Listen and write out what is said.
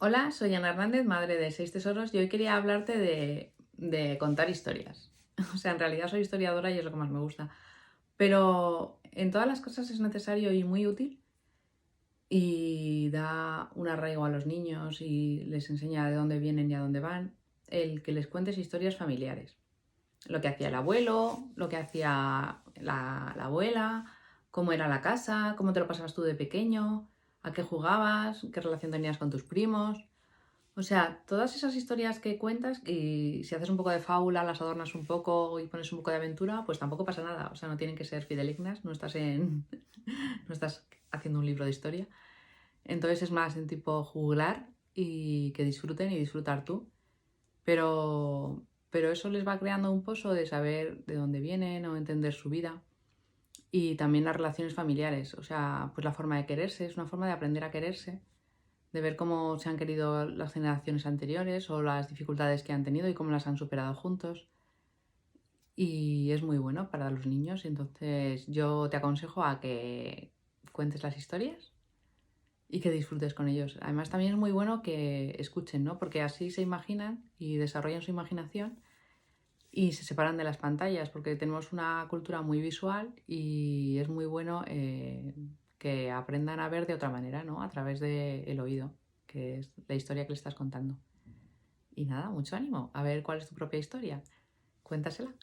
Hola, soy Ana Hernández, madre de seis tesoros, y hoy quería hablarte de, contar historias. O sea, en realidad soy historiadora y es lo que más me gusta. Pero en todas las cosas es necesario y muy útil y da un arraigo a los niños y les enseña de dónde vienen y a dónde van el que les cuentes historias familiares. Lo que hacía el abuelo, lo que hacía la, la abuela, cómo era la casa, cómo te lo pasabas tú de pequeño, a qué jugabas, qué relación tenías con tus primos. O sea, todas esas historias que cuentas y si haces un poco de fábula, las adornas un poco y pones un poco de aventura, pues tampoco pasa nada. O sea, no tienen que ser fidelignas, no estás, en... no estás haciendo un libro de historia. Entonces es más en tipo juglar y que disfruten y disfrutar tú. Pero, pero eso les va creando un pozo de saber de dónde vienen o entender su vida y también las relaciones familiares, o sea, pues la forma de quererse, es una forma de aprender a quererse, de ver cómo se han querido las generaciones anteriores o las dificultades que han tenido y cómo las han superado juntos. Y es muy bueno para los niños, entonces yo te aconsejo a que cuentes las historias y que disfrutes con ellos. Además también es muy bueno que escuchen, ¿no? Porque así se imaginan y desarrollan su imaginación y se separan de las pantallas porque tenemos una cultura muy visual y es muy bueno eh, que aprendan a ver de otra manera, ¿no? A través del oído, que es la historia que le estás contando. Y nada, mucho ánimo. A ver cuál es tu propia historia. Cuéntasela.